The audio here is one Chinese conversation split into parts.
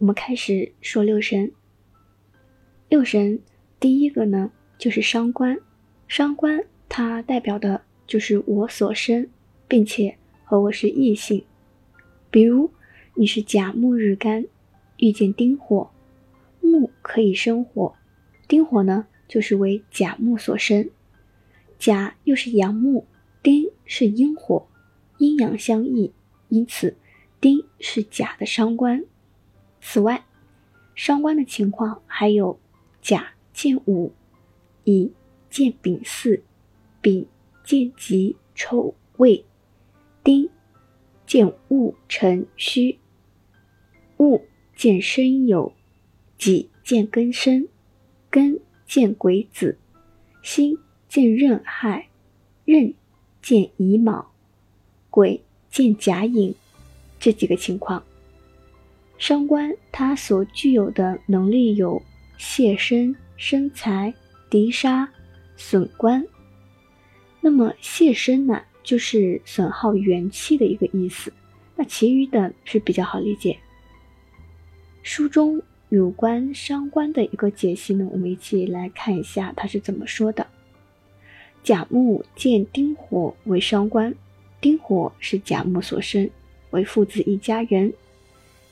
我们开始说六神。六神第一个呢，就是伤官。伤官它代表的就是我所生，并且和我是异性。比如你是甲木日干，遇见丁火，木可以生火，丁火呢就是为甲木所生。甲又是阳木，丁是阴火，阴阳相异，因此丁是甲的伤官。此外，伤官的情况还有甲见午，乙见丙巳，丙见己丑未，丁见戊辰戌，戊见申酉，己见庚申，庚见癸子，辛见壬亥，壬见乙卯，癸见甲寅，这几个情况。伤官它所具有的能力有泄身、生财、敌杀、损官。那么泄身呢，就是损耗元气的一个意思。那其余的是比较好理解。书中有关伤官的一个解析呢，我们一起来看一下它是怎么说的。甲木见丁火为伤官，丁火是甲木所生，为父子一家人。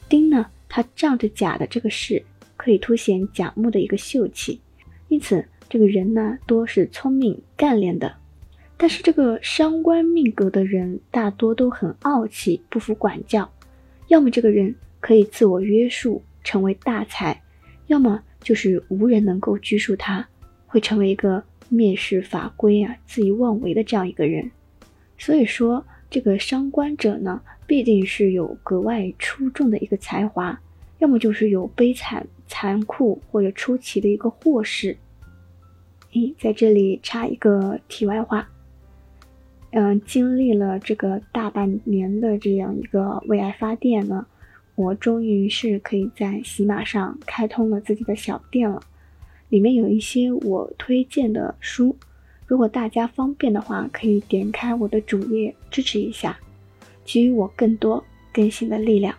丁呢，它仗着甲的这个势，可以凸显甲木的一个秀气，因此这个人呢多是聪明干练的。但是这个伤官命格的人大多都很傲气，不服管教，要么这个人可以自我约束，成为大才，要么就是无人能够拘束他，会成为一个蔑视法规啊、恣意妄为的这样一个人。所以说。这个伤官者呢，必定是有格外出众的一个才华，要么就是有悲惨、残酷或者出奇的一个祸事。诶，在这里插一个题外话，嗯，经历了这个大半年的这样一个为爱发电呢，我终于是可以在喜马上开通了自己的小店了，里面有一些我推荐的书。如果大家方便的话，可以点开我的主页支持一下，给予我更多更新的力量。